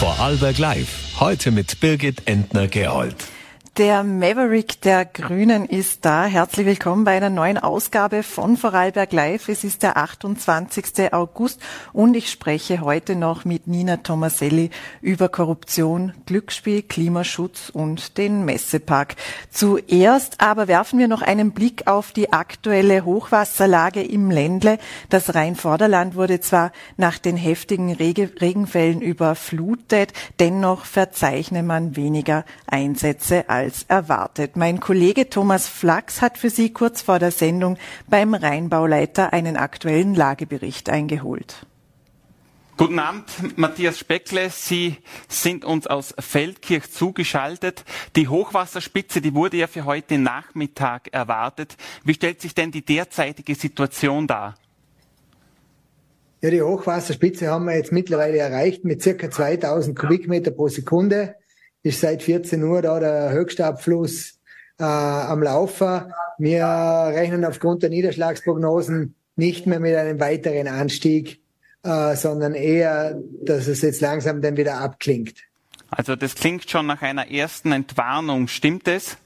Vorarlberg Live. Heute mit Birgit Entner-Gerold. Der Maverick der Grünen ist da. Herzlich willkommen bei einer neuen Ausgabe von Vorarlberg Live. Es ist der 28. August und ich spreche heute noch mit Nina Tomaselli über Korruption, Glücksspiel, Klimaschutz und den Messepark. Zuerst aber werfen wir noch einen Blick auf die aktuelle Hochwasserlage im Ländle. Das Rheinvorderland wurde zwar nach den heftigen Regenfällen überflutet, dennoch verzeichne man weniger Einsätze als als erwartet. Mein Kollege Thomas Flachs hat für Sie kurz vor der Sendung beim Rheinbauleiter einen aktuellen Lagebericht eingeholt. Guten Abend, Matthias Speckle. Sie sind uns aus Feldkirch zugeschaltet. Die Hochwasserspitze, die wurde ja für heute Nachmittag erwartet. Wie stellt sich denn die derzeitige Situation dar? Ja, die Hochwasserspitze haben wir jetzt mittlerweile erreicht mit circa 2000 Kubikmeter pro Sekunde ist seit 14 Uhr da der Höchstabfluss äh, am Laufen. Wir rechnen aufgrund der Niederschlagsprognosen nicht mehr mit einem weiteren Anstieg, äh, sondern eher, dass es jetzt langsam dann wieder abklingt. Also das klingt schon nach einer ersten Entwarnung. Stimmt es?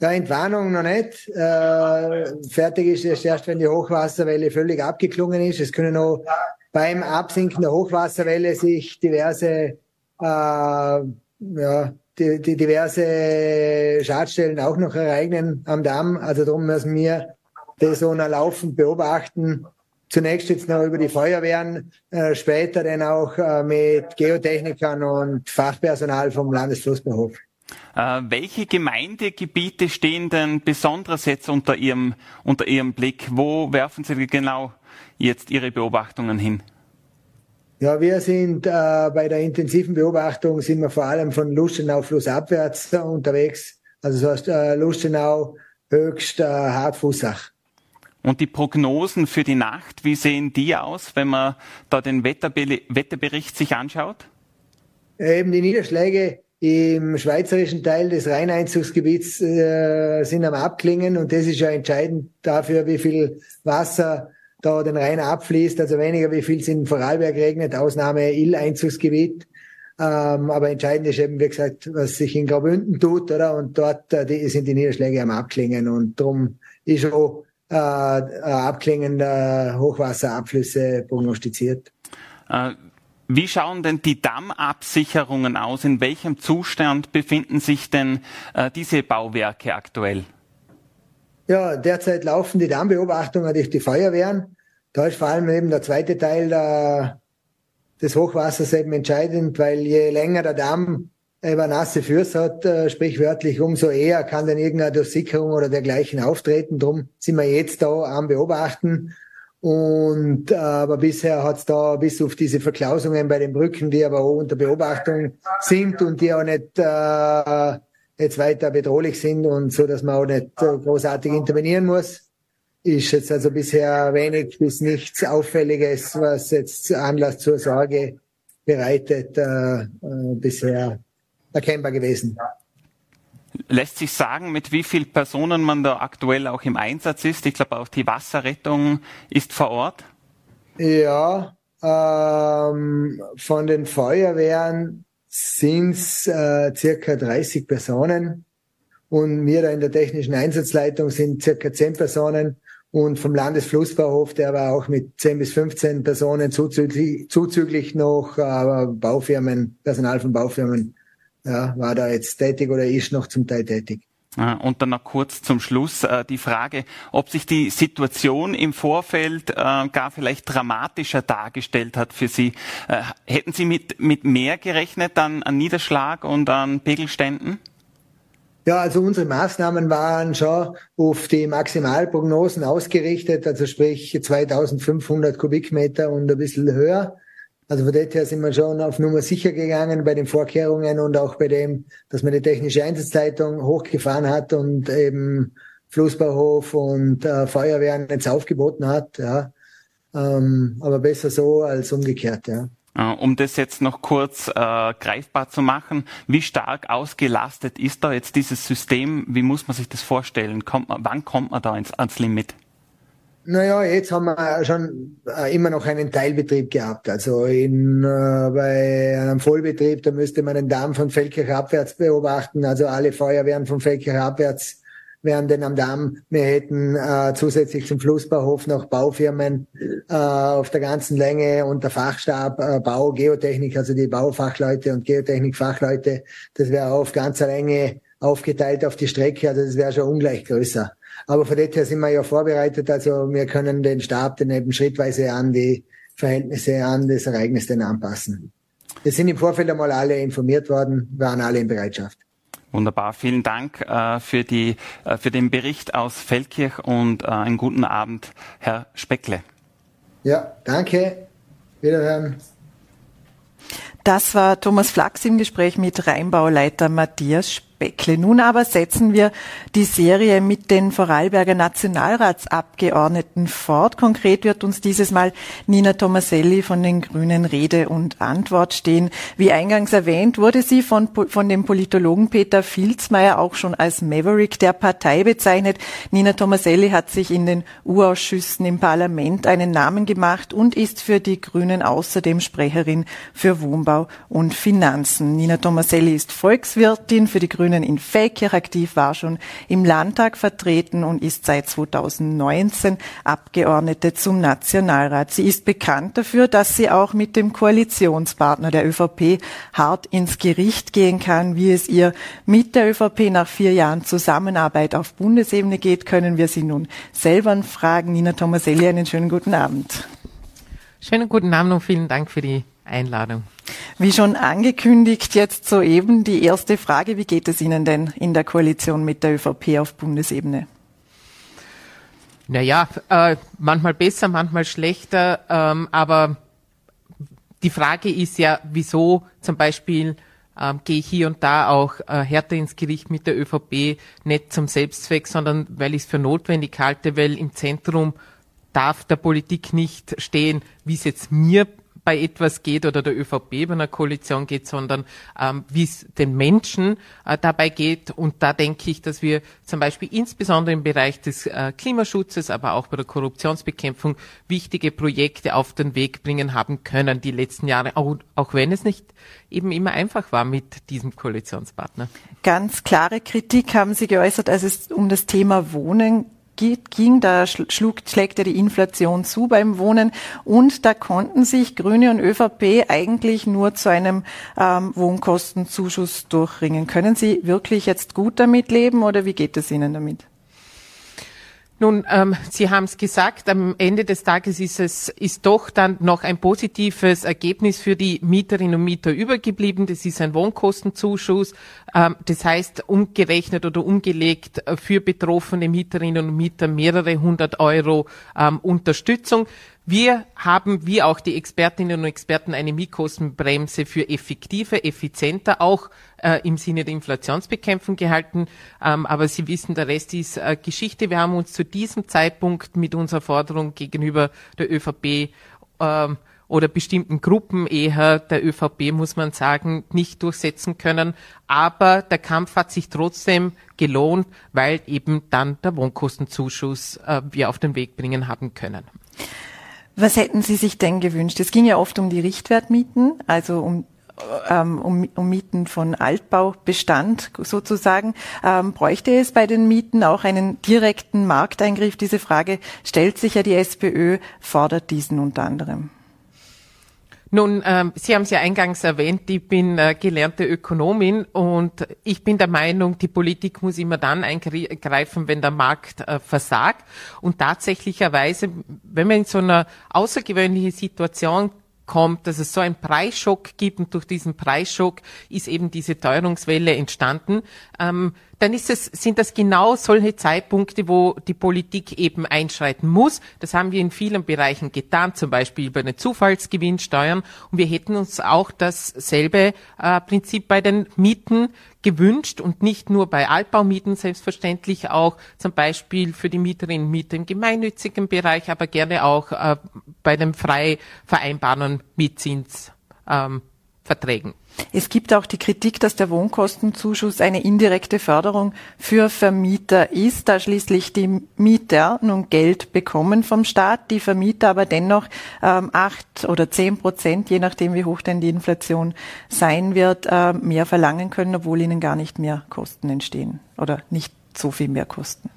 Ja, Entwarnung noch nicht. Äh, fertig ist es erst, wenn die Hochwasserwelle völlig abgeklungen ist. Es können noch beim Absinken der Hochwasserwelle sich diverse äh, ja, die, die diverse Schadstellen auch noch ereignen am Damm. Also darum müssen wir das so laufend beobachten. Zunächst jetzt noch über die Feuerwehren, äh, später dann auch äh, mit Geotechnikern und Fachpersonal vom Landesflussbehof. Äh, welche Gemeindegebiete stehen denn besonders jetzt unter Ihrem, unter Ihrem Blick? Wo werfen Sie genau jetzt Ihre Beobachtungen hin? Ja, wir sind äh, bei der intensiven Beobachtung sind wir vor allem von Lustenau flussabwärts unterwegs. Also das heißt äh, Lustenau, Höchst, äh, Hartfußach. Und die Prognosen für die Nacht, wie sehen die aus, wenn man da den Wetterbe Wetterbericht sich anschaut? Eben die Niederschläge im schweizerischen Teil des Rheineinzugsgebiets äh, sind am Abklingen und das ist ja entscheidend dafür, wie viel Wasser da den Rhein abfließt, also weniger wie viel es in Vorarlberg regnet, Ausnahme Ill-Einzugsgebiet. Ähm, aber entscheidend ist eben, wie gesagt, was sich in Graubünden tut, oder? Und dort äh, die, sind die Niederschläge am Abklingen und darum ist auch äh, Abklingen der Hochwasserabflüsse prognostiziert. Äh, wie schauen denn die Dammabsicherungen aus? In welchem Zustand befinden sich denn äh, diese Bauwerke aktuell? Ja, derzeit laufen die Dammbeobachtungen durch die Feuerwehren. Da ist vor allem eben der zweite Teil der, des Hochwassers eben entscheidend, weil je länger der Damm eben nasse Füße hat, äh, sprichwörtlich, umso eher kann dann irgendeine Durchsickerung oder dergleichen auftreten. Drum sind wir jetzt da am Beobachten. Und äh, aber bisher hat es da bis auf diese Verklausungen bei den Brücken, die aber auch unter Beobachtung sind und die auch nicht äh, jetzt weiter bedrohlich sind und so, dass man auch nicht äh, großartig intervenieren muss. Ist jetzt also bisher wenig bis nichts Auffälliges, was jetzt Anlass zur Sorge bereitet, äh, äh, bisher erkennbar gewesen. Lässt sich sagen, mit wie vielen Personen man da aktuell auch im Einsatz ist? Ich glaube, auch die Wasserrettung ist vor Ort. Ja, ähm, von den Feuerwehren sind es äh, circa 30 Personen und wir da in der technischen Einsatzleitung sind circa 10 Personen und vom Landesflussbauhof, der war auch mit 10 bis 15 Personen zuzüglich, zuzüglich noch äh, Baufirmen, Personal von Baufirmen, ja, war da jetzt tätig oder ist noch zum Teil tätig. Und dann noch kurz zum Schluss äh, die Frage, ob sich die Situation im Vorfeld äh, gar vielleicht dramatischer dargestellt hat für Sie. Äh, hätten Sie mit, mit mehr gerechnet an, an Niederschlag und an Pegelständen? Ja, also unsere Maßnahmen waren schon auf die Maximalprognosen ausgerichtet, also sprich 2500 Kubikmeter und ein bisschen höher. Also von dort her sind wir schon auf Nummer sicher gegangen bei den Vorkehrungen und auch bei dem, dass man die technische Einsatzzeitung hochgefahren hat und eben Flussbauhof und äh, Feuerwehren jetzt aufgeboten hat. Ja. Ähm, aber besser so als umgekehrt, ja. Äh, um das jetzt noch kurz äh, greifbar zu machen, wie stark ausgelastet ist da jetzt dieses System? Wie muss man sich das vorstellen? Kommt man, wann kommt man da ins, ans Limit? Naja, jetzt haben wir schon äh, immer noch einen Teilbetrieb gehabt. Also in, äh, bei einem Vollbetrieb, da müsste man den Damm von Feldkirch abwärts beobachten. Also alle Feuerwehren von Feldkirch abwärts wären denn am Damm. Wir hätten äh, zusätzlich zum Flussbauhof noch Baufirmen äh, auf der ganzen Länge und der Fachstab äh, Bau, Geotechnik, also die Baufachleute und Geotechnikfachleute. Das wäre auf ganzer Länge aufgeteilt auf die Strecke. Also das wäre schon ungleich größer. Aber von dem her sind wir ja vorbereitet. Also wir können den Stab dann eben schrittweise an die Verhältnisse an das Ereignis dann anpassen. Wir sind im Vorfeld einmal alle informiert worden, waren alle in Bereitschaft. Wunderbar, vielen Dank äh, für, die, äh, für den Bericht aus Feldkirch und äh, einen guten Abend, Herr Speckle. Ja, danke. Wiederhören. Das war Thomas Flachs im Gespräch mit Rheinbauleiter Matthias Speckle. Beckle. Nun aber setzen wir die Serie mit den Vorarlberger Nationalratsabgeordneten fort. Konkret wird uns dieses Mal Nina Tomaselli von den Grünen Rede und Antwort stehen. Wie eingangs erwähnt, wurde sie von, von dem Politologen Peter Filzmeier auch schon als Maverick der Partei bezeichnet. Nina Tomaselli hat sich in den U-Ausschüssen im Parlament einen Namen gemacht und ist für die Grünen außerdem Sprecherin für Wohnbau und Finanzen. Nina Tomaselli ist Volkswirtin für die Grünen Grünen in Feldkirch aktiv, war schon im Landtag vertreten und ist seit 2019 Abgeordnete zum Nationalrat. Sie ist bekannt dafür, dass sie auch mit dem Koalitionspartner der ÖVP hart ins Gericht gehen kann. Wie es ihr mit der ÖVP nach vier Jahren Zusammenarbeit auf Bundesebene geht, können wir sie nun selber fragen. Nina Tomaselli, einen schönen guten Abend. Schönen guten Abend und vielen Dank für die Einladung. Wie schon angekündigt, jetzt soeben die erste Frage. Wie geht es Ihnen denn in der Koalition mit der ÖVP auf Bundesebene? Naja, äh, manchmal besser, manchmal schlechter, ähm, aber die Frage ist ja, wieso zum Beispiel ähm, gehe ich hier und da auch äh, härter ins Gericht mit der ÖVP, nicht zum Selbstzweck, sondern weil ich es für notwendig halte, weil im Zentrum darf der Politik nicht stehen, wie es jetzt mir bei etwas geht oder der ÖVP bei einer Koalition geht, sondern ähm, wie es den Menschen äh, dabei geht. Und da denke ich, dass wir zum Beispiel insbesondere im Bereich des äh, Klimaschutzes, aber auch bei der Korruptionsbekämpfung wichtige Projekte auf den Weg bringen haben können die letzten Jahre, auch, auch wenn es nicht eben immer einfach war mit diesem Koalitionspartner. Ganz klare Kritik haben Sie geäußert, als es um das Thema Wohnen ging, da schlug, schlägt ja die Inflation zu beim Wohnen und da konnten sich Grüne und ÖVP eigentlich nur zu einem ähm, Wohnkostenzuschuss durchringen. Können Sie wirklich jetzt gut damit leben oder wie geht es Ihnen damit? Nun, ähm, Sie haben es gesagt, am Ende des Tages ist es ist doch dann noch ein positives Ergebnis für die Mieterinnen und Mieter übergeblieben. Das ist ein Wohnkostenzuschuss. Ähm, das heißt, umgerechnet oder umgelegt äh, für betroffene Mieterinnen und Mieter mehrere hundert Euro ähm, Unterstützung. Wir haben, wie auch die Expertinnen und Experten, eine Mietkostenbremse für effektiver, effizienter, auch äh, im Sinne der Inflationsbekämpfung gehalten. Ähm, aber Sie wissen, der Rest ist äh, Geschichte. Wir haben uns zu diesem Zeitpunkt mit unserer Forderung gegenüber der ÖVP ähm, oder bestimmten Gruppen eher der ÖVP, muss man sagen, nicht durchsetzen können. Aber der Kampf hat sich trotzdem gelohnt, weil eben dann der Wohnkostenzuschuss äh, wir auf den Weg bringen haben können. Was hätten Sie sich denn gewünscht? Es ging ja oft um die Richtwertmieten, also um ähm, um, um Mieten von Altbaubestand sozusagen. Ähm, bräuchte es bei den Mieten auch einen direkten Markteingriff? Diese Frage stellt sich ja die SPÖ, fordert diesen unter anderem. Nun, ähm, Sie haben es ja eingangs erwähnt, ich bin äh, gelernte Ökonomin und ich bin der Meinung, die Politik muss immer dann eingreifen, wenn der Markt äh, versagt. Und tatsächlicherweise, wenn man in so einer außergewöhnlichen Situation kommt, dass es so einen Preisschock gibt und durch diesen Preisschock ist eben diese Teuerungswelle entstanden. Ähm, dann ist es, sind das genau solche Zeitpunkte, wo die Politik eben einschreiten muss. Das haben wir in vielen Bereichen getan, zum Beispiel bei den Zufallsgewinnsteuern. Und wir hätten uns auch dasselbe äh, Prinzip bei den Mieten gewünscht und nicht nur bei Altbaumieten, selbstverständlich auch zum Beispiel für die Mieterinnen und Mieter im gemeinnützigen Bereich, aber gerne auch äh, bei dem frei vereinbaren Mietzins. Ähm, Verträgen. Es gibt auch die Kritik, dass der Wohnkostenzuschuss eine indirekte Förderung für Vermieter ist, da schließlich die Mieter nun Geld bekommen vom Staat, die Vermieter aber dennoch ähm, acht oder zehn Prozent, je nachdem wie hoch denn die Inflation sein wird, äh, mehr verlangen können, obwohl ihnen gar nicht mehr Kosten entstehen oder nicht so viel mehr Kosten.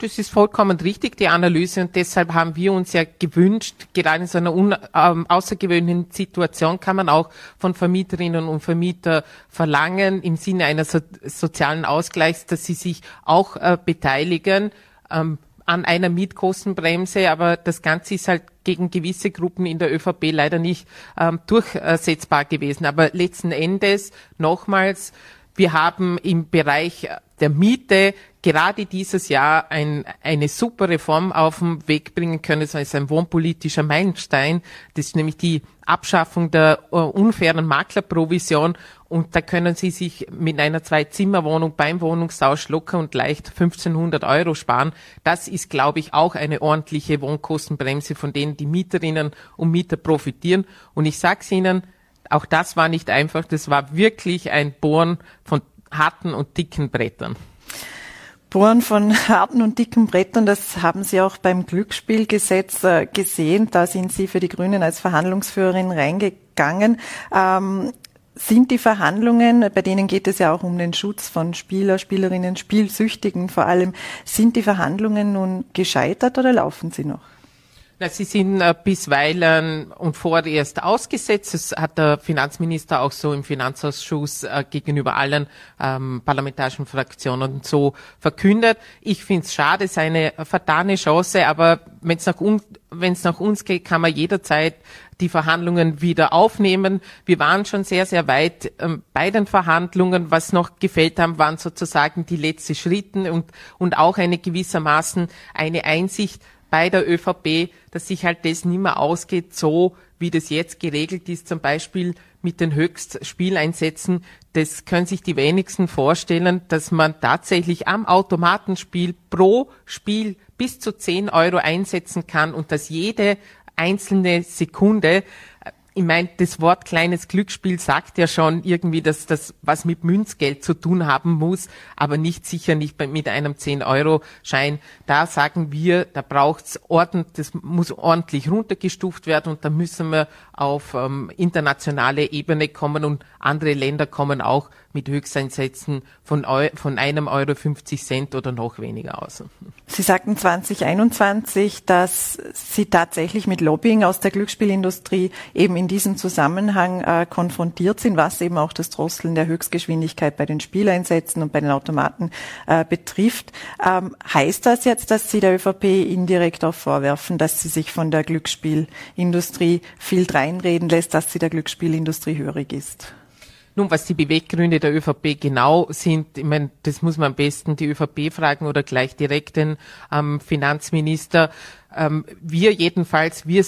Das ist vollkommen richtig, die Analyse. Und deshalb haben wir uns ja gewünscht, gerade in so einer un, ähm, außergewöhnlichen Situation kann man auch von Vermieterinnen und Vermietern verlangen, im Sinne eines so, sozialen Ausgleichs, dass sie sich auch äh, beteiligen ähm, an einer Mietkostenbremse. Aber das Ganze ist halt gegen gewisse Gruppen in der ÖVP leider nicht ähm, durchsetzbar gewesen. Aber letzten Endes nochmals, wir haben im Bereich der Miete gerade dieses Jahr ein, eine super Reform auf den Weg bringen können. Das ist ein wohnpolitischer Meilenstein. Das ist nämlich die Abschaffung der uh, unfairen Maklerprovision. Und da können Sie sich mit einer Zwei-Zimmer-Wohnung beim Wohnungstausch locker und leicht 1500 Euro sparen. Das ist, glaube ich, auch eine ordentliche Wohnkostenbremse, von denen die Mieterinnen und Mieter profitieren. Und ich sage es Ihnen, auch das war nicht einfach. Das war wirklich ein Bohren von harten und dicken Brettern. Bohren von harten und dicken Brettern, das haben Sie auch beim Glücksspielgesetz äh, gesehen. Da sind Sie für die Grünen als Verhandlungsführerin reingegangen. Ähm, sind die Verhandlungen, bei denen geht es ja auch um den Schutz von Spieler, Spielerinnen, Spielsüchtigen vor allem, sind die Verhandlungen nun gescheitert oder laufen sie noch? Na, sie sind äh, bisweilen und vorerst ausgesetzt. Das hat der Finanzminister auch so im Finanzausschuss äh, gegenüber allen ähm, parlamentarischen Fraktionen so verkündet. Ich finde es schade, es ist eine vertane Chance, aber wenn es nach, un nach uns geht, kann man jederzeit die Verhandlungen wieder aufnehmen. Wir waren schon sehr, sehr weit ähm, bei den Verhandlungen. Was noch gefällt haben, waren sozusagen die letzten Schritte und, und auch eine gewissermaßen eine Einsicht, bei der ÖVP, dass sich halt das nicht mehr ausgeht, so wie das jetzt geregelt ist, zum Beispiel mit den Höchstspieleinsätzen. Das können sich die wenigsten vorstellen, dass man tatsächlich am Automatenspiel pro Spiel bis zu 10 Euro einsetzen kann und dass jede einzelne Sekunde ich meine, das Wort kleines Glücksspiel sagt ja schon irgendwie, dass das was mit Münzgeld zu tun haben muss, aber nicht sicher nicht mit einem 10-Euro-Schein. Da sagen wir, da braucht's ordentlich, das muss ordentlich runtergestuft werden und da müssen wir auf ähm, internationale Ebene kommen und andere Länder kommen auch mit Höchsteinsätzen von, von einem Euro 50 Cent oder noch weniger aus. Sie sagten 2021, dass Sie tatsächlich mit Lobbying aus der Glücksspielindustrie eben in diesem Zusammenhang äh, konfrontiert sind, was eben auch das Drosseln der Höchstgeschwindigkeit bei den Spieleinsätzen und bei den Automaten äh, betrifft. Ähm, heißt das jetzt, dass Sie der ÖVP indirekt auch vorwerfen, dass sie sich von der Glücksspielindustrie viel dreinreden lässt, dass sie der Glücksspielindustrie hörig ist? Nun, was die Beweggründe der ÖVP genau sind, ich meine, das muss man am besten die ÖVP fragen oder gleich direkt den ähm, Finanzminister. Ähm, wir jedenfalls, wir,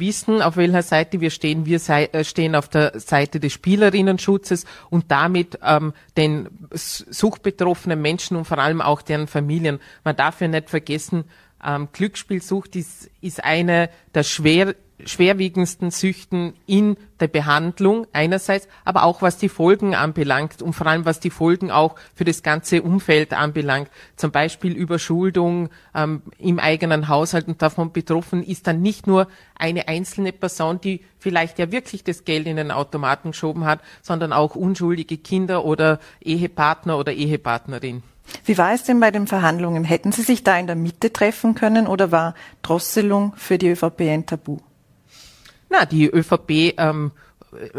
wissen, auf welcher Seite wir stehen. Wir sei, äh, stehen auf der Seite des Spielerinnenschutzes und damit ähm, den suchtbetroffenen Menschen und vor allem auch deren Familien. Man darf ja nicht vergessen, ähm, Glücksspielsucht ist, ist eine der schwer schwerwiegendsten Süchten in der Behandlung einerseits, aber auch was die Folgen anbelangt und vor allem was die Folgen auch für das ganze Umfeld anbelangt. Zum Beispiel Überschuldung ähm, im eigenen Haushalt und davon betroffen ist dann nicht nur eine einzelne Person, die vielleicht ja wirklich das Geld in den Automaten geschoben hat, sondern auch unschuldige Kinder oder Ehepartner oder Ehepartnerin. Wie war es denn bei den Verhandlungen? Hätten Sie sich da in der Mitte treffen können oder war Drosselung für die ÖVP ein Tabu? Na, die ÖVP ähm,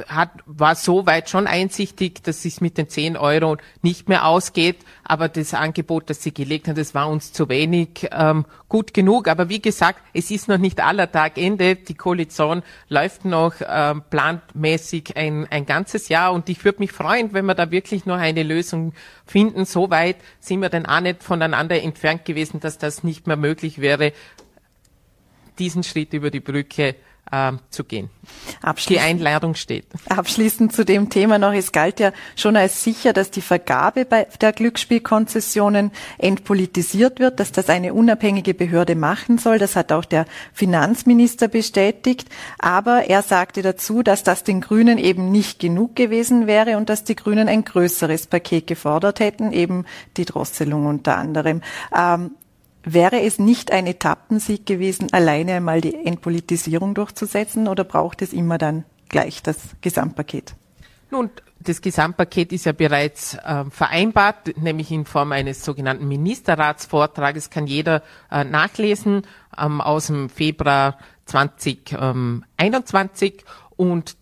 hat, war so weit schon einsichtig, dass es mit den 10 Euro nicht mehr ausgeht. Aber das Angebot, das sie gelegt hat, das war uns zu wenig ähm, gut genug. Aber wie gesagt, es ist noch nicht aller Tag Ende. Die Koalition läuft noch ähm, planmäßig ein, ein ganzes Jahr. Und ich würde mich freuen, wenn wir da wirklich noch eine Lösung finden. So weit sind wir dann auch nicht voneinander entfernt gewesen, dass das nicht mehr möglich wäre, diesen Schritt über die Brücke äh, zu gehen. Die Einladung steht. Abschließend zu dem Thema noch, es galt ja schon als sicher, dass die Vergabe bei der Glücksspielkonzessionen entpolitisiert wird, dass das eine unabhängige Behörde machen soll. Das hat auch der Finanzminister bestätigt. Aber er sagte dazu, dass das den Grünen eben nicht genug gewesen wäre und dass die Grünen ein größeres Paket gefordert hätten, eben die Drosselung unter anderem. Ähm, Wäre es nicht ein Etappensieg gewesen, alleine einmal die Entpolitisierung durchzusetzen oder braucht es immer dann gleich das Gesamtpaket? Nun, das Gesamtpaket ist ja bereits äh, vereinbart, nämlich in Form eines sogenannten Ministerratsvortrages, kann jeder äh, nachlesen ähm, aus dem Februar 2021 und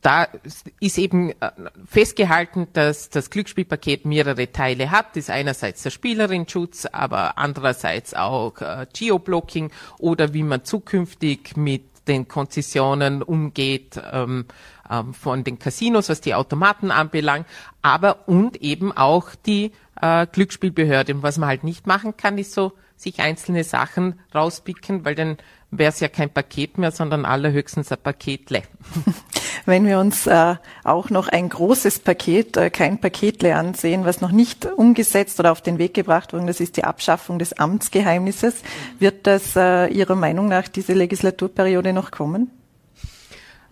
da ist eben äh, festgehalten, dass das Glücksspielpaket mehrere Teile hat. Das ist einerseits der Spielerinschutz, aber andererseits auch äh, Geoblocking oder wie man zukünftig mit den Konzessionen umgeht ähm, ähm, von den Casinos, was die Automaten anbelangt, aber und eben auch die äh, Glücksspielbehörde. Und was man halt nicht machen kann, ist so sich einzelne Sachen rauspicken, weil dann wäre es ja kein Paket mehr, sondern allerhöchstens ein Paketle. Wenn wir uns äh, auch noch ein großes Paket, äh, kein Paketle ansehen, was noch nicht umgesetzt oder auf den Weg gebracht wurde, das ist die Abschaffung des Amtsgeheimnisses. Wird das äh, Ihrer Meinung nach diese Legislaturperiode noch kommen?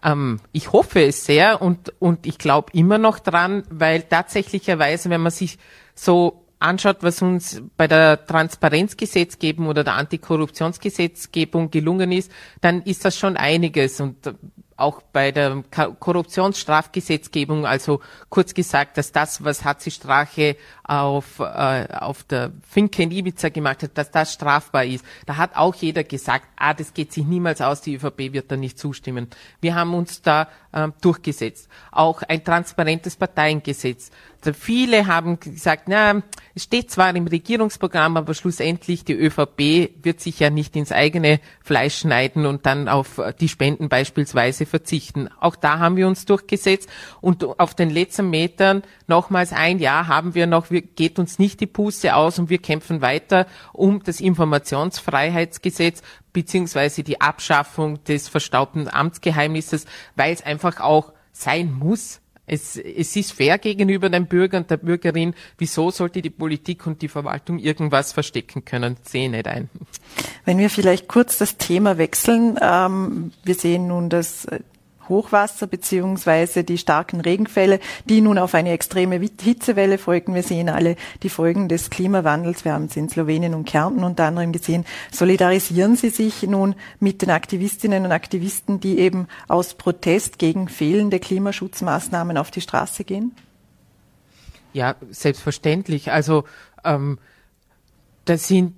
Ähm, ich hoffe es sehr und, und ich glaube immer noch dran, weil tatsächlicherweise, wenn man sich so anschaut, was uns bei der Transparenzgesetzgebung oder der Antikorruptionsgesetzgebung gelungen ist, dann ist das schon einiges. Und auch bei der Korruptionsstrafgesetzgebung, also kurz gesagt, dass das, was Hatzi Strache auf, äh, auf der Finke in Ibiza gemacht hat, dass das strafbar ist. Da hat auch jeder gesagt, ah, das geht sich niemals aus, die ÖVP wird da nicht zustimmen. Wir haben uns da äh, durchgesetzt. Auch ein transparentes Parteiengesetz. Viele haben gesagt, na, es steht zwar im Regierungsprogramm, aber schlussendlich die ÖVP wird sich ja nicht ins eigene Fleisch schneiden und dann auf die Spenden beispielsweise verzichten. Auch da haben wir uns durchgesetzt und auf den letzten Metern nochmals ein Jahr haben wir noch wir, geht uns nicht die Puste aus und wir kämpfen weiter um das Informationsfreiheitsgesetz beziehungsweise die Abschaffung des verstaubten Amtsgeheimnisses, weil es einfach auch sein muss. Es, es ist fair gegenüber dem Bürger und der Bürgerin. Wieso sollte die Politik und die Verwaltung irgendwas verstecken können? Sehe nicht ein. Wenn wir vielleicht kurz das Thema wechseln. Ähm, wir sehen nun, dass Hochwasser beziehungsweise die starken Regenfälle, die nun auf eine extreme Hitzewelle folgen. Wir sehen alle die Folgen des Klimawandels. Wir haben es in Slowenien und Kärnten unter anderem gesehen. Solidarisieren Sie sich nun mit den Aktivistinnen und Aktivisten, die eben aus Protest gegen fehlende Klimaschutzmaßnahmen auf die Straße gehen? Ja, selbstverständlich. Also ähm, das sind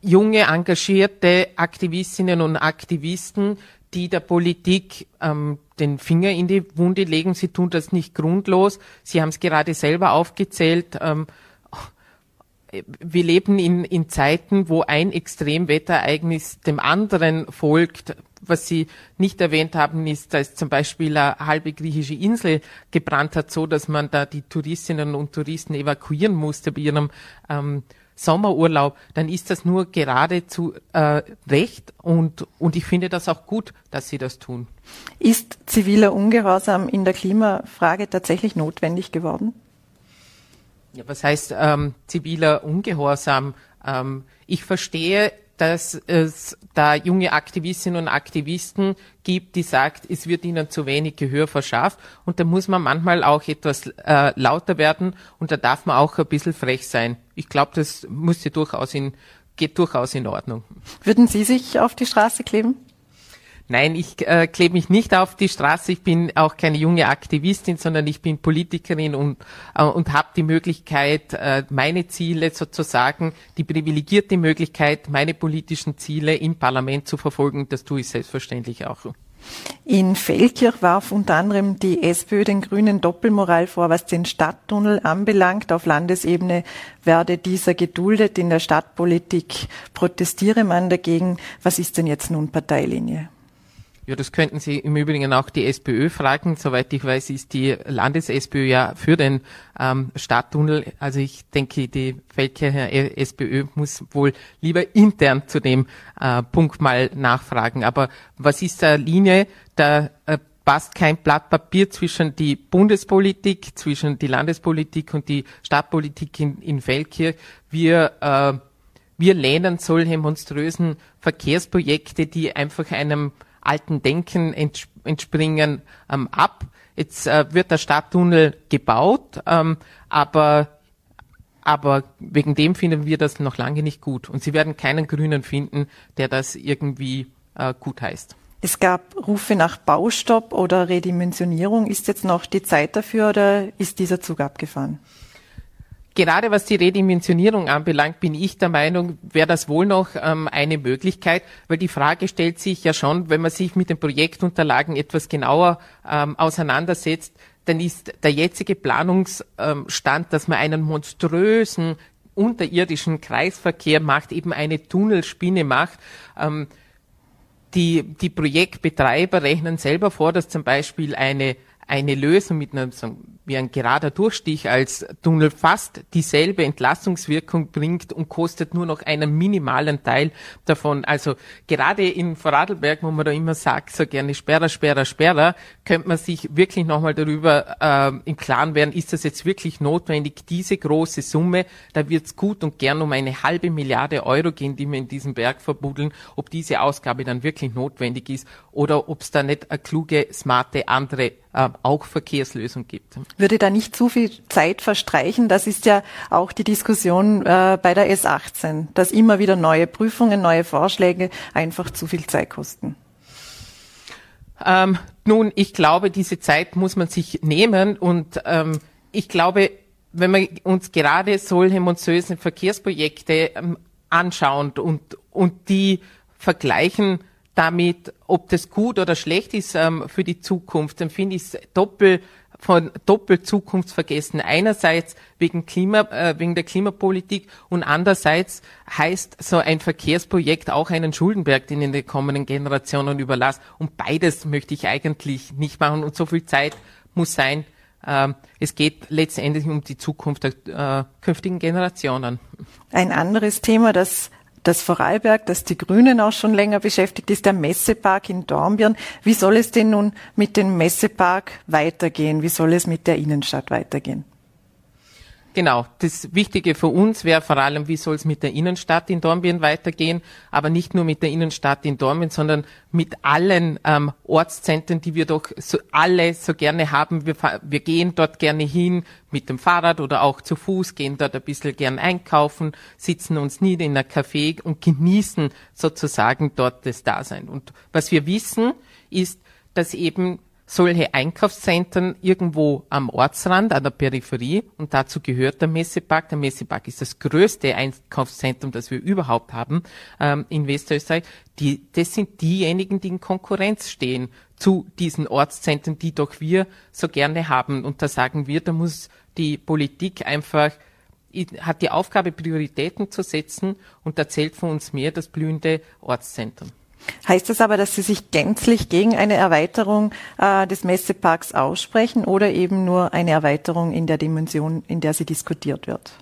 junge, engagierte Aktivistinnen und Aktivisten, die der Politik ähm, den Finger in die Wunde legen. Sie tun das nicht grundlos. Sie haben es gerade selber aufgezählt. Ähm, wir leben in, in Zeiten, wo ein Extremwetterereignis dem anderen folgt. Was Sie nicht erwähnt haben, ist, dass zum Beispiel eine halbe griechische Insel gebrannt hat, so dass man da die Touristinnen und Touristen evakuieren musste bei ihrem ähm, Sommerurlaub, dann ist das nur geradezu äh, recht und, und ich finde das auch gut, dass Sie das tun. Ist ziviler Ungehorsam in der Klimafrage tatsächlich notwendig geworden? Ja, was heißt ähm, ziviler Ungehorsam? Ähm, ich verstehe dass es da junge Aktivistinnen und Aktivisten gibt, die sagt, es wird ihnen zu wenig Gehör verschafft. Und da muss man manchmal auch etwas äh, lauter werden und da darf man auch ein bisschen frech sein. Ich glaube, das muss ja durchaus in, geht durchaus in Ordnung. Würden Sie sich auf die Straße kleben? Nein, ich äh, klebe mich nicht auf die Straße. Ich bin auch keine junge Aktivistin, sondern ich bin Politikerin und, äh, und habe die Möglichkeit, äh, meine Ziele sozusagen, die privilegierte Möglichkeit, meine politischen Ziele im Parlament zu verfolgen. Das tue ich selbstverständlich auch. In Feldkirch warf unter anderem die SPÖ den Grünen Doppelmoral vor, was den Stadttunnel anbelangt. Auf Landesebene werde dieser geduldet. In der Stadtpolitik protestiere man dagegen. Was ist denn jetzt nun Parteilinie? Ja, das könnten Sie im Übrigen auch die SPÖ fragen. Soweit ich weiß, ist die Landes-SPÖ ja für den ähm, Stadttunnel. Also ich denke, die Feldkircher SPÖ muss wohl lieber intern zu dem äh, Punkt mal nachfragen. Aber was ist da Linie? Da äh, passt kein Blatt Papier zwischen die Bundespolitik, zwischen die Landespolitik und die Stadtpolitik in, in Feldkirch. Wir äh, wir lehnen solche monströsen Verkehrsprojekte, die einfach einem alten Denken entspringen, ähm, ab. Jetzt äh, wird der Stadttunnel gebaut, ähm, aber aber wegen dem finden wir das noch lange nicht gut. Und Sie werden keinen Grünen finden, der das irgendwie äh, gut heißt. Es gab Rufe nach Baustopp oder Redimensionierung. Ist jetzt noch die Zeit dafür oder ist dieser Zug abgefahren? Gerade was die Redimensionierung anbelangt, bin ich der Meinung, wäre das wohl noch ähm, eine Möglichkeit, weil die Frage stellt sich ja schon, wenn man sich mit den Projektunterlagen etwas genauer ähm, auseinandersetzt, dann ist der jetzige Planungsstand, dass man einen monströsen unterirdischen Kreisverkehr macht, eben eine Tunnelspinne macht. Ähm, die, die Projektbetreiber rechnen selber vor, dass zum Beispiel eine eine Lösung mit einem, so wie ein gerader Durchstich als Tunnel fast dieselbe Entlastungswirkung bringt und kostet nur noch einen minimalen Teil davon. Also gerade in Vorarlberg, wo man da immer sagt, so gerne Sperrer, Sperrer, Sperrer, könnte man sich wirklich nochmal darüber äh, im Klaren werden, ist das jetzt wirklich notwendig, diese große Summe, da wird es gut und gern um eine halbe Milliarde Euro gehen, die wir in diesem Berg verbuddeln, ob diese Ausgabe dann wirklich notwendig ist oder ob es da nicht eine kluge, smarte andere äh, auch Verkehrslösung gibt. Würde da nicht zu viel Zeit verstreichen? Das ist ja auch die Diskussion äh, bei der S18, dass immer wieder neue Prüfungen, neue Vorschläge einfach zu viel Zeit kosten. Ähm, nun, ich glaube, diese Zeit muss man sich nehmen und ähm, ich glaube, wenn wir uns gerade solche monströsen Verkehrsprojekte ähm, anschauen und, und die vergleichen damit, ob das gut oder schlecht ist ähm, für die Zukunft, dann finde ich es doppelt von doppelt zukunftsvergessen. Einerseits wegen Klima, äh, wegen der Klimapolitik und andererseits heißt so ein Verkehrsprojekt auch einen Schuldenberg, den in den kommenden Generationen überlasst. Und beides möchte ich eigentlich nicht machen. Und so viel Zeit muss sein. Ähm, es geht letztendlich um die Zukunft der äh, künftigen Generationen. Ein anderes Thema, das das Vorarlberg, das die Grünen auch schon länger beschäftigt, ist der Messepark in Dornbirn. Wie soll es denn nun mit dem Messepark weitergehen? Wie soll es mit der Innenstadt weitergehen? Genau, das Wichtige für uns wäre vor allem, wie soll es mit der Innenstadt in Dornbirn weitergehen, aber nicht nur mit der Innenstadt in Dornbirn, sondern mit allen ähm, Ortszentren, die wir doch so, alle so gerne haben. Wir, wir gehen dort gerne hin mit dem Fahrrad oder auch zu Fuß, gehen dort ein bisschen gern einkaufen, sitzen uns nieder in einer Café und genießen sozusagen dort das Dasein. Und was wir wissen, ist, dass eben solche Einkaufszentren irgendwo am Ortsrand, an der Peripherie und dazu gehört der Messepark. Der Messepark ist das größte Einkaufszentrum, das wir überhaupt haben ähm, in Westösterreich. Die, das sind diejenigen, die in Konkurrenz stehen zu diesen Ortszentren, die doch wir so gerne haben. Und da sagen wir, da muss die Politik einfach hat die Aufgabe, Prioritäten zu setzen und da zählt von uns mehr das blühende Ortszentrum. Heißt das aber, dass Sie sich gänzlich gegen eine Erweiterung äh, des Messeparks aussprechen oder eben nur eine Erweiterung in der Dimension, in der sie diskutiert wird?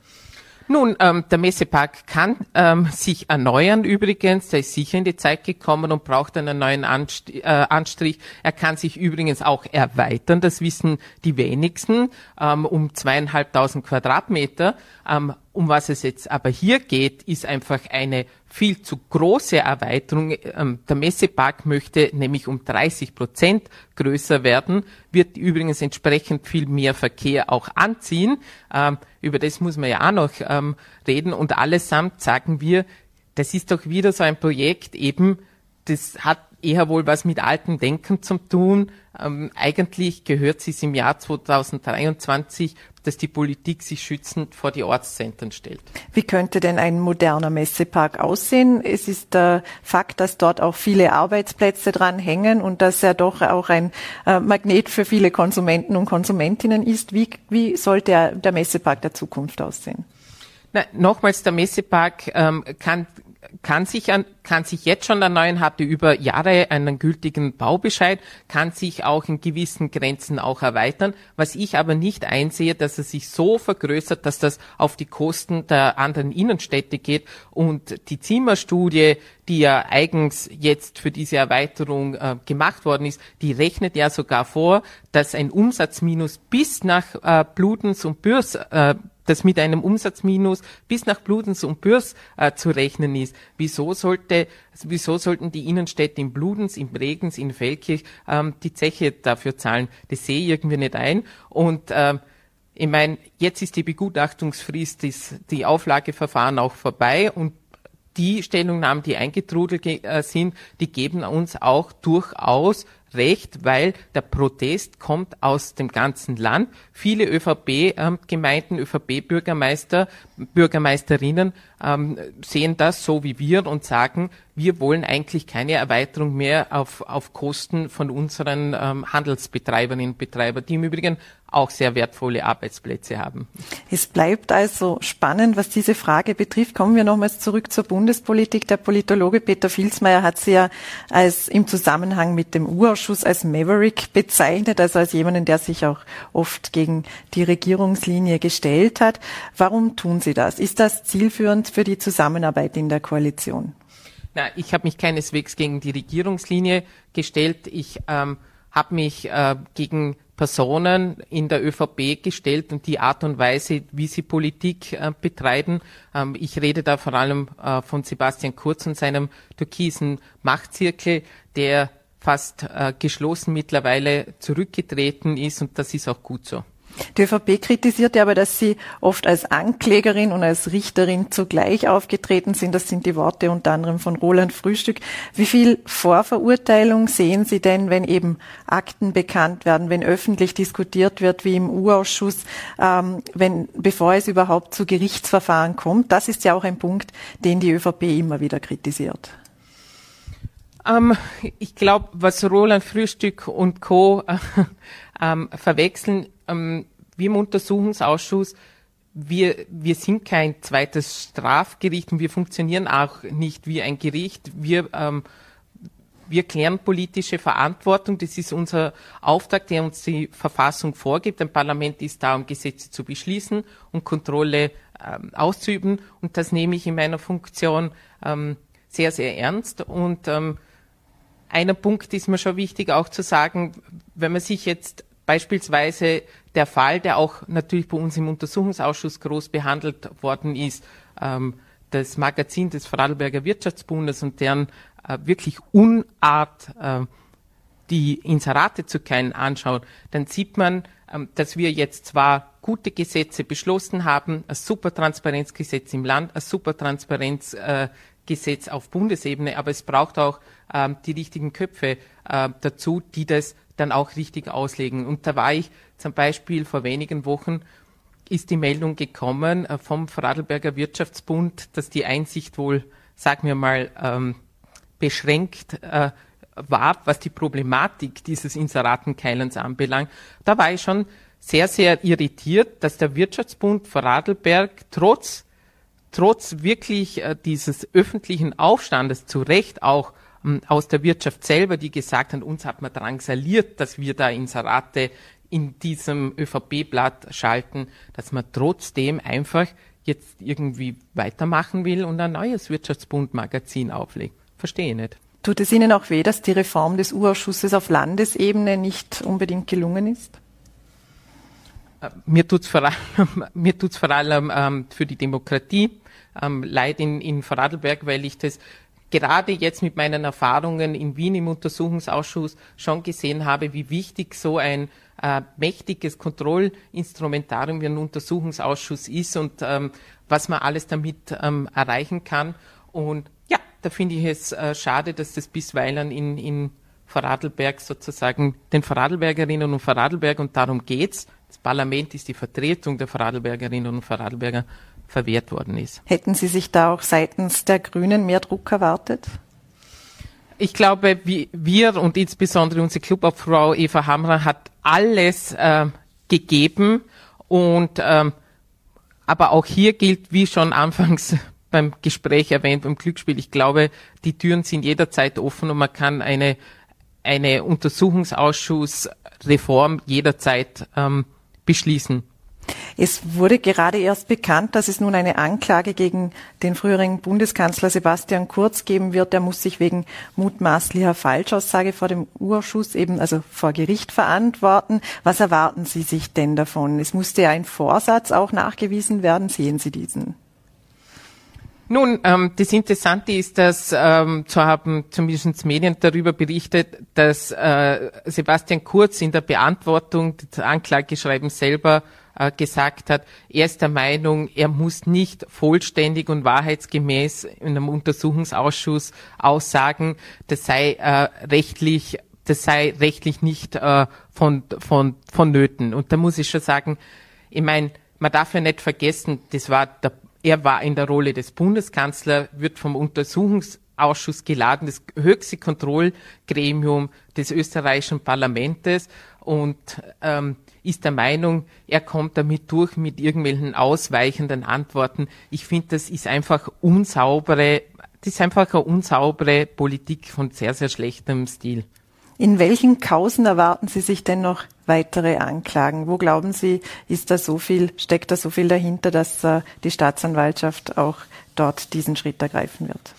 Nun, ähm, der Messepark kann ähm, sich erneuern übrigens. Der ist sicher in die Zeit gekommen und braucht einen neuen Anst äh, Anstrich. Er kann sich übrigens auch erweitern. Das wissen die wenigsten ähm, um zweieinhalbtausend Quadratmeter. Ähm, um was es jetzt aber hier geht, ist einfach eine viel zu große Erweiterung. Ähm, der Messepark möchte nämlich um 30 Prozent größer werden, wird übrigens entsprechend viel mehr Verkehr auch anziehen. Ähm, über das muss man ja auch noch ähm, reden. Und allesamt sagen wir, das ist doch wieder so ein Projekt eben, das hat eher wohl was mit altem Denken zu tun. Ähm, eigentlich gehört es im Jahr 2023, dass die Politik sich schützend vor die Ortszentren stellt. Wie könnte denn ein moderner Messepark aussehen? Es ist der Fakt, dass dort auch viele Arbeitsplätze dran hängen und dass er doch auch ein äh, Magnet für viele Konsumenten und Konsumentinnen ist. Wie, wie soll der, der Messepark der Zukunft aussehen? Na, nochmals, der Messepark ähm, kann kann sich, an, kann sich jetzt schon erneuern, hatte über Jahre einen gültigen Baubescheid, kann sich auch in gewissen Grenzen auch erweitern. Was ich aber nicht einsehe, dass er sich so vergrößert, dass das auf die Kosten der anderen Innenstädte geht. Und die Zimmerstudie, die ja eigens jetzt für diese Erweiterung äh, gemacht worden ist, die rechnet ja sogar vor, dass ein Umsatzminus bis nach äh, Blutens und Bürs äh, das mit einem Umsatzminus bis nach Bludenz und Bürs äh, zu rechnen ist. Wieso sollte, wieso sollten die Innenstädte in Bludenz, in Bregenz, in Feldkirch ähm, die Zeche dafür zahlen? Das sehe ich irgendwie nicht ein. Und ähm, ich meine, jetzt ist die Begutachtungsfrist, ist die Auflageverfahren auch vorbei und die Stellungnahmen, die eingetrudelt äh, sind, die geben uns auch durchaus recht, weil der Protest kommt aus dem ganzen Land. Viele ÖVP-Gemeinden, ÖVP-Bürgermeister, Bürgermeisterinnen ähm, sehen das so wie wir und sagen, wir wollen eigentlich keine Erweiterung mehr auf, auf Kosten von unseren ähm, Handelsbetreiberinnen und Betreibern, die im Übrigen auch sehr wertvolle Arbeitsplätze haben. Es bleibt also spannend, was diese Frage betrifft. Kommen wir nochmals zurück zur Bundespolitik. Der Politologe Peter Filzmeier hat sie ja als im Zusammenhang mit dem U-Ausschuss als Maverick bezeichnet, also als jemanden, der sich auch oft gegen die Regierungslinie gestellt hat. Warum tun Sie das? Ist das zielführend für die Zusammenarbeit in der Koalition? Na, ich habe mich keineswegs gegen die Regierungslinie gestellt. Ich ähm, habe mich äh, gegen Personen in der ÖVP gestellt und die Art und Weise, wie sie Politik äh, betreiben. Ähm, ich rede da vor allem äh, von Sebastian Kurz und seinem türkisen Machtzirkel, der fast äh, geschlossen mittlerweile zurückgetreten ist und das ist auch gut so. Die ÖVP kritisiert ja aber, dass Sie oft als Anklägerin und als Richterin zugleich aufgetreten sind. Das sind die Worte unter anderem von Roland Frühstück. Wie viel Vorverurteilung sehen Sie denn, wenn eben Akten bekannt werden, wenn öffentlich diskutiert wird, wie im U-Ausschuss, ähm, wenn, bevor es überhaupt zu Gerichtsverfahren kommt? Das ist ja auch ein Punkt, den die ÖVP immer wieder kritisiert. Ähm, ich glaube, was Roland Frühstück und Co. Äh, ähm, verwechseln, ähm, wir im Untersuchungsausschuss, wir, wir sind kein zweites Strafgericht und wir funktionieren auch nicht wie ein Gericht. Wir, ähm, wir klären politische Verantwortung. Das ist unser Auftrag, der uns die Verfassung vorgibt. Ein Parlament ist da, um Gesetze zu beschließen und Kontrolle ähm, auszuüben. Und das nehme ich in meiner Funktion ähm, sehr, sehr ernst. Und ähm, einer Punkt ist mir schon wichtig auch zu sagen, wenn man sich jetzt Beispielsweise der Fall, der auch natürlich bei uns im Untersuchungsausschuss groß behandelt worden ist, ähm, das Magazin des Vorarlberger Wirtschaftsbundes und deren äh, wirklich Unart, äh, die Inserate zu kennen, anschaut, dann sieht man, ähm, dass wir jetzt zwar gute Gesetze beschlossen haben, ein Supertransparenzgesetz im Land, ein Supertransparenzgesetz äh, auf Bundesebene, aber es braucht auch ähm, die richtigen Köpfe äh, dazu, die das dann auch richtig auslegen. Und da war ich zum Beispiel vor wenigen Wochen ist die Meldung gekommen äh, vom Vorarlberger Wirtschaftsbund, dass die Einsicht wohl, sagen wir mal, ähm, beschränkt äh, war, was die Problematik dieses Inseratenkeilens anbelangt. Da war ich schon sehr, sehr irritiert, dass der Wirtschaftsbund Vorarlberg trotz, trotz wirklich äh, dieses öffentlichen Aufstandes zu Recht auch ähm, aus der Wirtschaft selber, die gesagt haben, uns hat man drangsaliert, dass wir da Inserate in diesem ÖVP-Blatt schalten, dass man trotzdem einfach jetzt irgendwie weitermachen will und ein neues Wirtschaftsbund-Magazin auflegt. Verstehe ich nicht. Tut es Ihnen auch weh, dass die Reform des U-Ausschusses auf Landesebene nicht unbedingt gelungen ist? Äh, mir tut's vor allem, mir tut's vor allem ähm, für die Demokratie ähm, leid in, in Vorarlberg, weil ich das gerade jetzt mit meinen Erfahrungen in Wien im Untersuchungsausschuss schon gesehen habe, wie wichtig so ein äh, mächtiges Kontrollinstrumentarium wie ein Untersuchungsausschuss ist und ähm, was man alles damit ähm, erreichen kann. Und ja, da finde ich es äh, schade, dass das bisweilen in, in Vorarlberg sozusagen den Vorarlbergerinnen und Vorarlberg und darum geht's. Parlament ist die Vertretung der Vorarlbergerinnen und Vorarlberger verwehrt worden ist. Hätten Sie sich da auch seitens der Grünen mehr Druck erwartet? Ich glaube, wir und insbesondere unsere Clubobfrau Eva Hammer hat alles äh, gegeben und ähm, aber auch hier gilt, wie schon anfangs beim Gespräch erwähnt, beim Glücksspiel. Ich glaube, die Türen sind jederzeit offen und man kann eine, eine Untersuchungsausschussreform jederzeit ähm, beschließen. Es wurde gerade erst bekannt, dass es nun eine Anklage gegen den früheren Bundeskanzler Sebastian Kurz geben wird. Er muss sich wegen mutmaßlicher Falschaussage vor dem Urschuss eben, also vor Gericht verantworten. Was erwarten Sie sich denn davon? Es musste ja ein Vorsatz auch nachgewiesen werden. Sehen Sie diesen? Nun, ähm, das Interessante ist, dass ähm, zu haben zumindest Medien darüber berichtet, dass äh, Sebastian Kurz in der Beantwortung des Anklageschreibens selber äh, gesagt hat, er ist der Meinung, er muss nicht vollständig und wahrheitsgemäß in einem Untersuchungsausschuss aussagen, das sei äh, rechtlich das sei rechtlich nicht äh, von, von, vonnöten. Und da muss ich schon sagen, ich meine, man darf ja nicht vergessen, das war der, er war in der Rolle des Bundeskanzlers, wird vom Untersuchungsausschuss geladen, das höchste Kontrollgremium des österreichischen Parlamentes und ähm, ist der Meinung, er kommt damit durch mit irgendwelchen ausweichenden Antworten. Ich finde, das ist einfach unsaubere, das ist einfach eine unsaubere Politik von sehr, sehr schlechtem Stil. In welchen Kausen erwarten Sie sich denn noch weitere Anklagen? Wo glauben Sie, ist da so viel, steckt da so viel dahinter, dass äh, die Staatsanwaltschaft auch dort diesen Schritt ergreifen wird?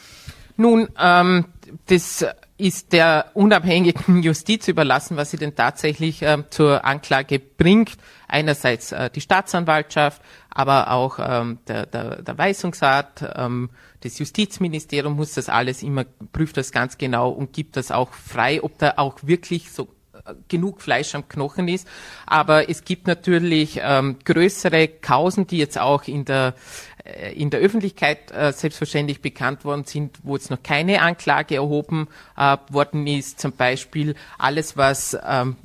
Nun, ähm, das ist der unabhängigen Justiz überlassen, was sie denn tatsächlich äh, zur Anklage bringt. Einerseits äh, die Staatsanwaltschaft, aber auch ähm, der, der, der Weisungsrat, ähm, das Justizministerium muss das alles immer, prüft das ganz genau und gibt das auch frei, ob da auch wirklich so genug Fleisch am Knochen ist. Aber es gibt natürlich ähm, größere Kausen, die jetzt auch in der äh, in der Öffentlichkeit äh, selbstverständlich bekannt worden sind, wo jetzt noch keine Anklage erhoben äh, worden ist. Zum Beispiel alles, was ähm,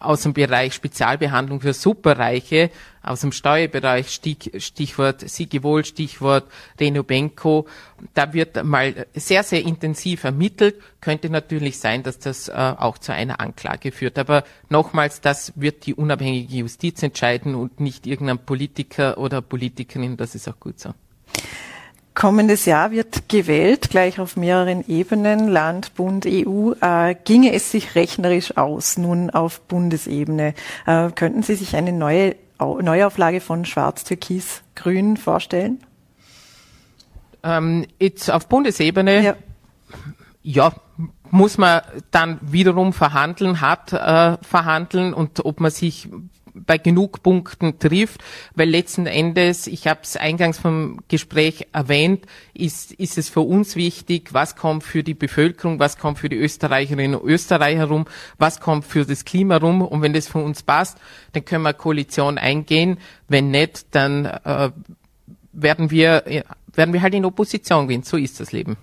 aus dem Bereich Spezialbehandlung für Superreiche, aus dem Steuerbereich, Stich, Stichwort Siegewohl, Stichwort Renobenko, da wird mal sehr, sehr intensiv ermittelt. Könnte natürlich sein, dass das äh, auch zu einer Anklage führt. Aber nochmals, das wird die unabhängige Justiz entscheiden und nicht irgendein Politiker oder Politikerin. Das ist auch gut so. Kommendes Jahr wird gewählt, gleich auf mehreren Ebenen, Land, Bund, EU. Äh, ginge es sich rechnerisch aus, nun auf Bundesebene? Äh, könnten Sie sich eine neue Neuauflage von Schwarz-Türkis-Grün vorstellen? Ähm, jetzt auf Bundesebene, ja. ja. muss man dann wiederum verhandeln, hart äh, verhandeln und ob man sich bei genug Punkten trifft, weil letzten Endes, ich habe es eingangs vom Gespräch erwähnt, ist, ist es für uns wichtig, was kommt für die Bevölkerung, was kommt für die Österreicherinnen und Österreicher rum, was kommt für das Klima rum. Und wenn das für uns passt, dann können wir Koalition eingehen, wenn nicht, dann äh, werden wir werden wir halt in Opposition gehen, so ist das Leben.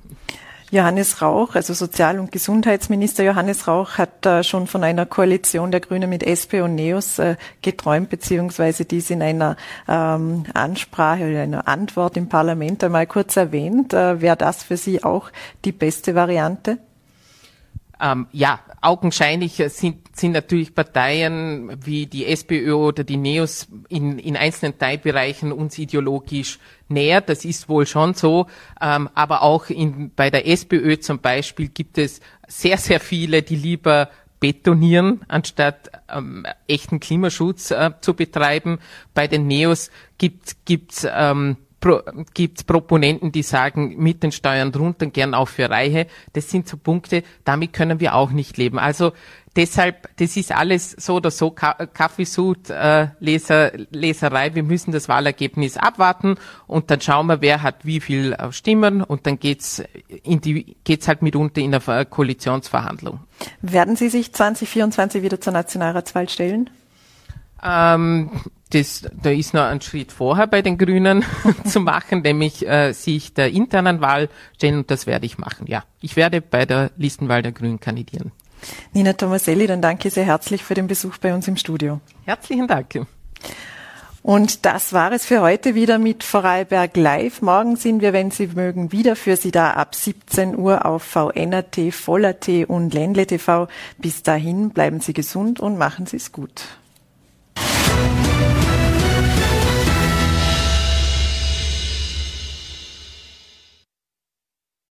Johannes Rauch, also Sozial- und Gesundheitsminister Johannes Rauch, hat äh, schon von einer Koalition der Grünen mit SP und NEOS äh, geträumt, beziehungsweise dies in einer ähm, Ansprache oder einer Antwort im Parlament einmal kurz erwähnt. Äh, Wäre das für Sie auch die beste Variante? Ähm, ja, augenscheinlich sind, sind natürlich Parteien wie die SPÖ oder die NEOS in, in einzelnen Teilbereichen uns ideologisch näher. Das ist wohl schon so. Ähm, aber auch in, bei der SPÖ zum Beispiel gibt es sehr, sehr viele, die lieber betonieren, anstatt ähm, echten Klimaschutz äh, zu betreiben. Bei den Neos gibt es ähm, Pro, gibt Proponenten, die sagen, mit den Steuern drunter, gern auch für Reiche. Das sind so Punkte, damit können wir auch nicht leben. Also deshalb, das ist alles so oder so Kaffeesud, äh, Leser, Leserei. Wir müssen das Wahlergebnis abwarten und dann schauen wir, wer hat wie viel äh, Stimmen und dann geht's in die, geht's halt mitunter in der Koalitionsverhandlung. Werden Sie sich 2024 wieder zur Nationalratswahl stellen? Ähm, das, da ist noch ein Schritt vorher bei den Grünen zu machen, nämlich äh, sich der internen Wahl stellen und das werde ich machen. Ja, ich werde bei der Listenwahl der Grünen kandidieren. Nina Tomaselli, dann danke sehr herzlich für den Besuch bei uns im Studio. Herzlichen Dank. Und das war es für heute wieder mit Vorarlberg Live. Morgen sind wir, wenn Sie mögen, wieder für Sie da ab 17 Uhr auf VNRT, Voller.t und Ländle TV. Bis dahin bleiben Sie gesund und machen Sie es gut.